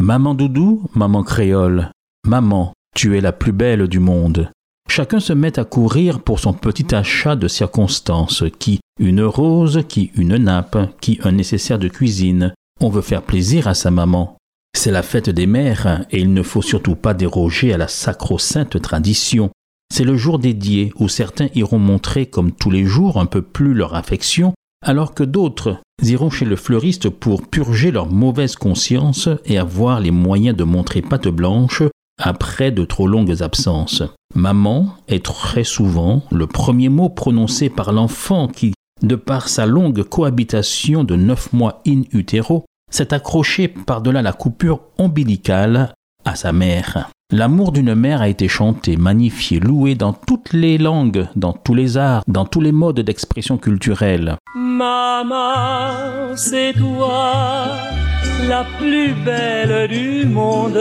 Maman Doudou, maman créole, maman, tu es la plus belle du monde. Chacun se met à courir pour son petit achat de circonstances, qui une rose, qui une nappe, qui un nécessaire de cuisine. On veut faire plaisir à sa maman. C'est la fête des mères et il ne faut surtout pas déroger à la sacro-sainte tradition. C'est le jour dédié où certains iront montrer comme tous les jours un peu plus leur affection, alors que d'autres iront chez le fleuriste pour purger leur mauvaise conscience et avoir les moyens de montrer patte blanche après de trop longues absences. Maman est très souvent le premier mot prononcé par l'enfant qui, de par sa longue cohabitation de neuf mois in utero, s'est accroché par-delà la coupure ombilicale à sa mère. L'amour d'une mère a été chanté, magnifié, loué dans toutes les langues, dans tous les arts, dans tous les modes d'expression culturelle. Maman, c'est toi, la plus belle du monde.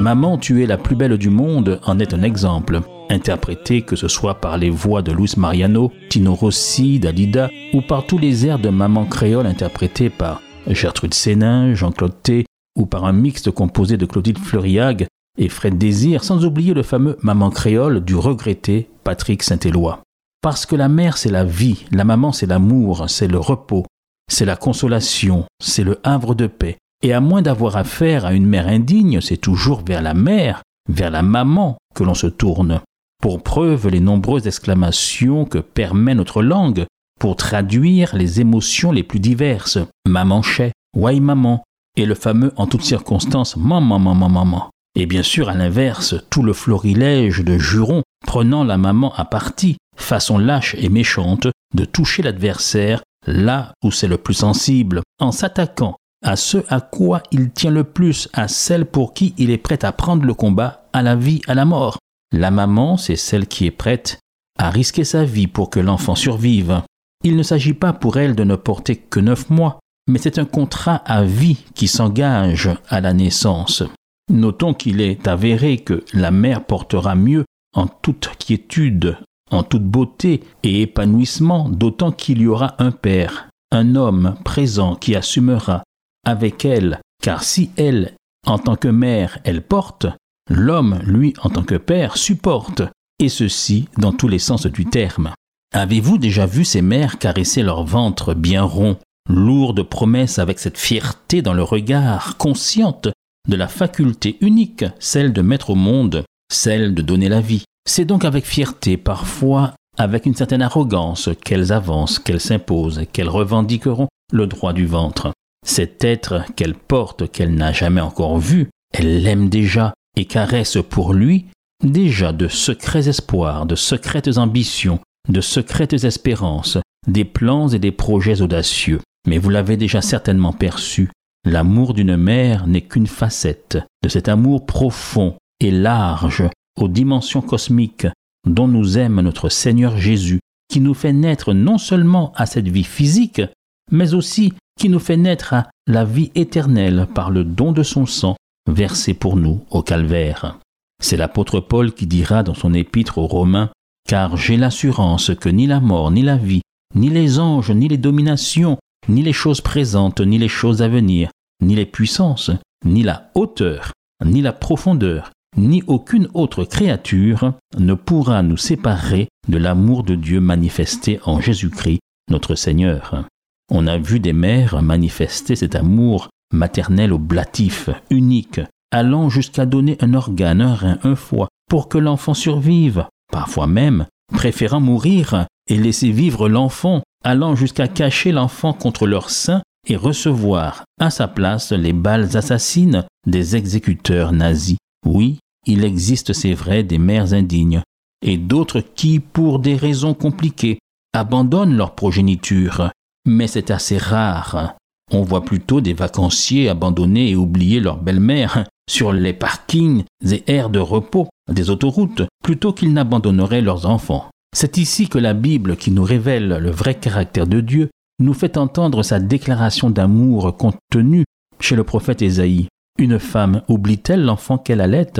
Maman, tu es la plus belle du monde en est un exemple. Interprété que ce soit par les voix de Luis Mariano, Tino Rossi, Dalida, ou par tous les airs de Maman créole interprétés par Gertrude Sénin, Jean-Claude T, ou par un mixte composé de Claudine Fleuriag et Fred Désir, sans oublier le fameux Maman créole du regretté Patrick Saint-Éloi. Parce que la mère, c'est la vie, la maman, c'est l'amour, c'est le repos, c'est la consolation, c'est le havre de paix. Et à moins d'avoir affaire à une mère indigne, c'est toujours vers la mère, vers la maman que l'on se tourne. Pour preuve les nombreuses exclamations que permet notre langue pour traduire les émotions les plus diverses. Maman chait, why maman, et le fameux en toutes circonstances maman maman maman. Et bien sûr, à l'inverse, tout le florilège de jurons prenant la maman à partie, façon lâche et méchante de toucher l'adversaire là où c'est le plus sensible, en s'attaquant à ce à quoi il tient le plus, à celle pour qui il est prêt à prendre le combat, à la vie, à la mort. La maman, c'est celle qui est prête à risquer sa vie pour que l'enfant survive. Il ne s'agit pas pour elle de ne porter que neuf mois, mais c'est un contrat à vie qui s'engage à la naissance. Notons qu'il est avéré que la mère portera mieux en toute quiétude, en toute beauté et épanouissement, d'autant qu'il y aura un père, un homme présent qui assumera avec elle, car si elle, en tant que mère, elle porte, l'homme, lui, en tant que père, supporte, et ceci dans tous les sens du terme. Avez-vous déjà vu ces mères caresser leur ventre bien rond, lourd de promesses avec cette fierté dans le regard, consciente de la faculté unique, celle de mettre au monde, celle de donner la vie C'est donc avec fierté, parfois avec une certaine arrogance, qu'elles avancent, qu'elles s'imposent, qu'elles revendiqueront le droit du ventre. Cet être qu'elle porte, qu'elle n'a jamais encore vu, elle l'aime déjà et caresse pour lui déjà de secrets espoirs, de secrètes ambitions, de secrètes espérances, des plans et des projets audacieux. Mais vous l'avez déjà certainement perçu, l'amour d'une mère n'est qu'une facette de cet amour profond et large aux dimensions cosmiques dont nous aime notre Seigneur Jésus, qui nous fait naître non seulement à cette vie physique, mais aussi qui nous fait naître à la vie éternelle par le don de son sang versé pour nous au calvaire. C'est l'apôtre Paul qui dira dans son épître aux Romains car j'ai l'assurance que ni la mort, ni la vie, ni les anges, ni les dominations, ni les choses présentes, ni les choses à venir, ni les puissances, ni la hauteur, ni la profondeur, ni aucune autre créature ne pourra nous séparer de l'amour de Dieu manifesté en Jésus-Christ, notre Seigneur. On a vu des mères manifester cet amour maternel au blatif, unique, allant jusqu'à donner un organe, un rein, un foie, pour que l'enfant survive, parfois même préférant mourir et laisser vivre l'enfant, allant jusqu'à cacher l'enfant contre leur sein et recevoir à sa place les balles assassines des exécuteurs nazis. Oui, il existe, c'est vrai, des mères indignes, et d'autres qui, pour des raisons compliquées, abandonnent leur progéniture, mais c'est assez rare. On voit plutôt des vacanciers abandonner et oublier leur belle-mère sur les parkings et aires de repos des autoroutes plutôt qu'ils n'abandonneraient leurs enfants. C'est ici que la Bible, qui nous révèle le vrai caractère de Dieu, nous fait entendre sa déclaration d'amour contenue chez le prophète Ésaïe. Une femme oublie-t-elle l'enfant qu'elle allait?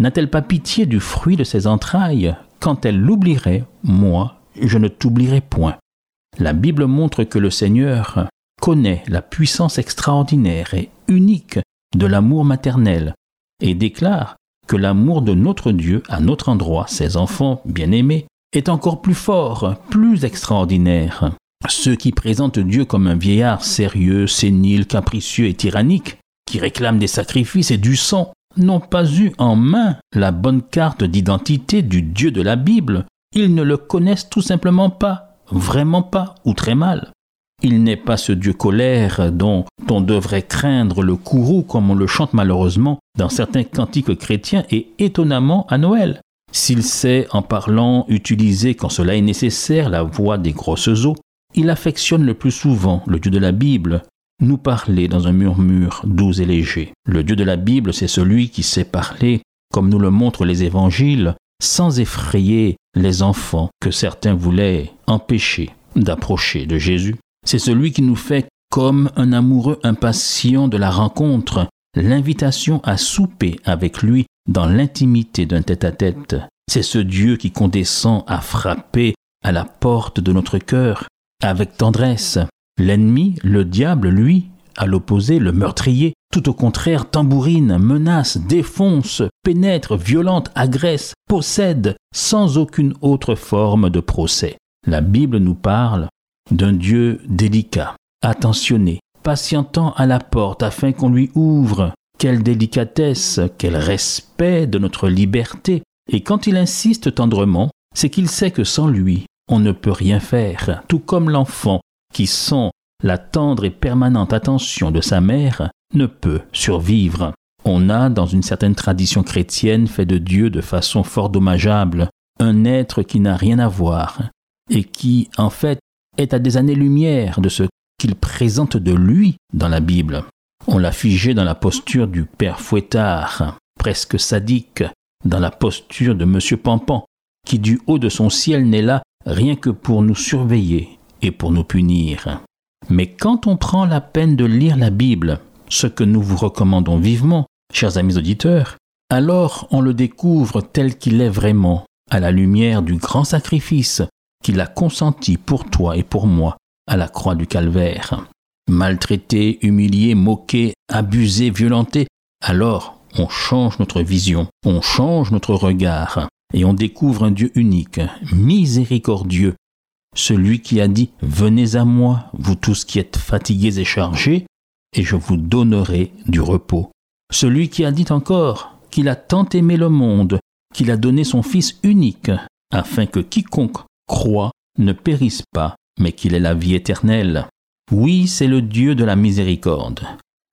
N'a-t-elle pas pitié du fruit de ses entrailles? Quand elle l'oublierait, moi, je ne t'oublierai point. La Bible montre que le Seigneur connaît la puissance extraordinaire et unique de l'amour maternel et déclare que l'amour de notre Dieu à notre endroit, ses enfants bien-aimés, est encore plus fort, plus extraordinaire. Ceux qui présentent Dieu comme un vieillard sérieux, sénile, capricieux et tyrannique, qui réclament des sacrifices et du sang, n'ont pas eu en main la bonne carte d'identité du Dieu de la Bible. Ils ne le connaissent tout simplement pas, vraiment pas, ou très mal. Il n'est pas ce Dieu colère dont on devrait craindre le courroux comme on le chante malheureusement dans certains cantiques chrétiens et étonnamment à Noël. S'il sait, en parlant, utiliser quand cela est nécessaire la voix des grosses eaux, il affectionne le plus souvent le Dieu de la Bible, nous parler dans un murmure doux et léger. Le Dieu de la Bible, c'est celui qui sait parler, comme nous le montrent les évangiles, sans effrayer les enfants que certains voulaient empêcher d'approcher de Jésus. C'est celui qui nous fait comme un amoureux impatient de la rencontre, l'invitation à souper avec lui dans l'intimité d'un tête-à-tête. C'est ce Dieu qui condescend à frapper à la porte de notre cœur avec tendresse. L'ennemi, le diable, lui, à l'opposé, le meurtrier, tout au contraire, tambourine, menace, défonce, pénètre, violente, agresse, possède, sans aucune autre forme de procès. La Bible nous parle d'un Dieu délicat, attentionné, patientant à la porte afin qu'on lui ouvre. Quelle délicatesse, quel respect de notre liberté. Et quand il insiste tendrement, c'est qu'il sait que sans lui, on ne peut rien faire, tout comme l'enfant qui, sans la tendre et permanente attention de sa mère, ne peut survivre. On a, dans une certaine tradition chrétienne, fait de Dieu de façon fort dommageable, un être qui n'a rien à voir, et qui, en fait, est à des années-lumière de ce qu'il présente de lui dans la Bible. On l'a figé dans la posture du père fouettard, presque sadique, dans la posture de monsieur Pampan, qui du haut de son ciel n'est là rien que pour nous surveiller et pour nous punir. Mais quand on prend la peine de lire la Bible, ce que nous vous recommandons vivement, chers amis auditeurs, alors on le découvre tel qu'il est vraiment, à la lumière du grand sacrifice qu'il a consenti pour toi et pour moi à la croix du calvaire. Maltraité, humilié, moqué, abusé, violenté, alors on change notre vision, on change notre regard, et on découvre un Dieu unique, miséricordieux, celui qui a dit Venez à moi, vous tous qui êtes fatigués et chargés, et je vous donnerai du repos. Celui qui a dit encore qu'il a tant aimé le monde, qu'il a donné son Fils unique, afin que quiconque croit ne périsse pas, mais qu'il ait la vie éternelle. Oui, c'est le Dieu de la miséricorde.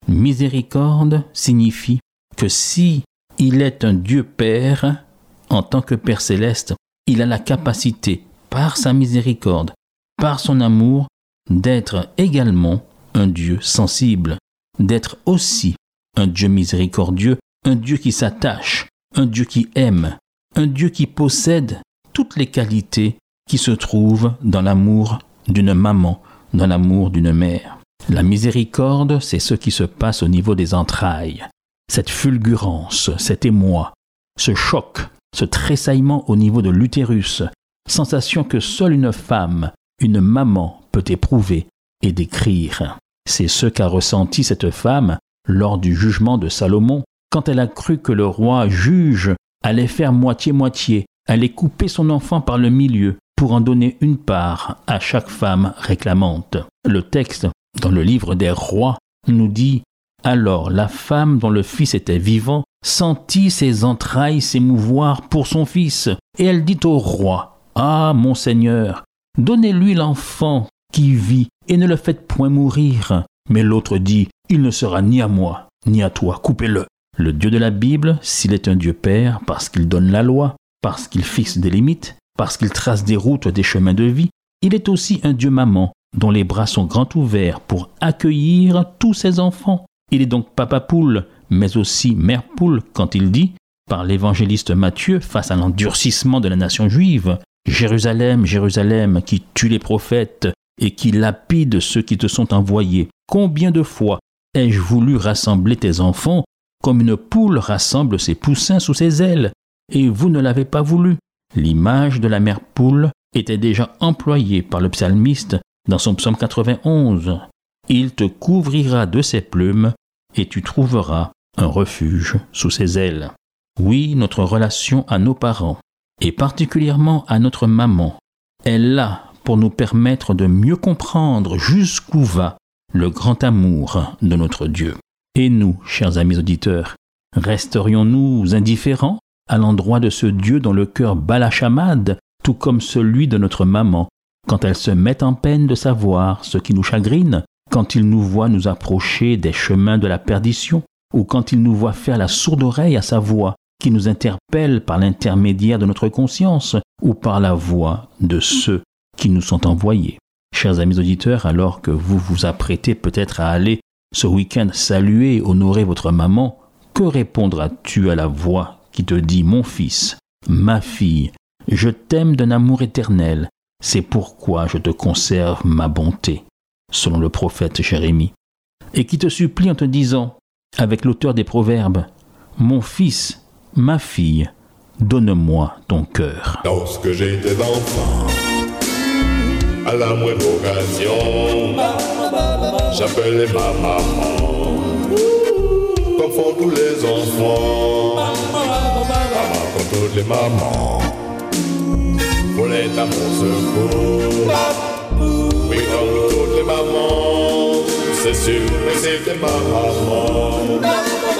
Miséricorde signifie que si il est un Dieu Père, en tant que Père céleste, il a la capacité, par sa miséricorde, par son amour, d'être également un Dieu sensible, d'être aussi un Dieu miséricordieux, un Dieu qui s'attache, un Dieu qui aime, un Dieu qui possède toutes les qualités qui se trouvent dans l'amour d'une maman, dans l'amour d'une mère. La miséricorde, c'est ce qui se passe au niveau des entrailles. Cette fulgurance, cet émoi, ce choc ce tressaillement au niveau de l'utérus, sensation que seule une femme, une maman peut éprouver et décrire. C'est ce qu'a ressenti cette femme lors du jugement de Salomon, quand elle a cru que le roi juge allait faire moitié-moitié, allait couper son enfant par le milieu pour en donner une part à chaque femme réclamante. Le texte, dans le livre des rois, nous dit Alors la femme dont le fils était vivant sentit ses entrailles s'émouvoir pour son fils, et elle dit au roi, Ah, mon Seigneur, donnez-lui l'enfant qui vit, et ne le faites point mourir. Mais l'autre dit, Il ne sera ni à moi, ni à toi, coupez-le. Le Dieu de la Bible, s'il est un Dieu Père, parce qu'il donne la loi, parce qu'il fixe des limites, parce qu'il trace des routes, des chemins de vie, il est aussi un Dieu maman, dont les bras sont grands ouverts pour accueillir tous ses enfants. Il est donc papa poule, mais aussi mère poule quand il dit, par l'évangéliste Matthieu, face à l'endurcissement de la nation juive, Jérusalem, Jérusalem, qui tue les prophètes et qui lapide ceux qui te sont envoyés, combien de fois ai-je voulu rassembler tes enfants comme une poule rassemble ses poussins sous ses ailes, et vous ne l'avez pas voulu. L'image de la mère poule était déjà employée par le psalmiste dans son psaume 91. Il te couvrira de ses plumes, et tu trouveras un refuge sous ses ailes. Oui, notre relation à nos parents, et particulièrement à notre maman, est là pour nous permettre de mieux comprendre jusqu'où va le grand amour de notre Dieu. Et nous, chers amis auditeurs, resterions-nous indifférents? À l'endroit de ce Dieu dont le cœur bat la chamade, tout comme celui de notre maman, quand elle se met en peine de savoir ce qui nous chagrine, quand il nous voit nous approcher des chemins de la perdition, ou quand il nous voit faire la sourde oreille à sa voix, qui nous interpelle par l'intermédiaire de notre conscience, ou par la voix de ceux qui nous sont envoyés. Chers amis auditeurs, alors que vous vous apprêtez peut-être à aller ce week-end saluer, honorer votre maman, que répondras-tu à la voix qui te dit Mon fils, ma fille, je t'aime d'un amour éternel, c'est pourquoi je te conserve ma bonté, selon le prophète Jérémie, et qui te supplie en te disant, avec l'auteur des Proverbes, Mon fils, ma fille, donne-moi ton cœur. Lorsque j'étais enfant, à la moindre occasion, j'appelais ma maman, comme font tous les enfants, comme toutes les mamans, volait à mon secours, oui comme toutes les mamans, c'est sûr, mais ma maman.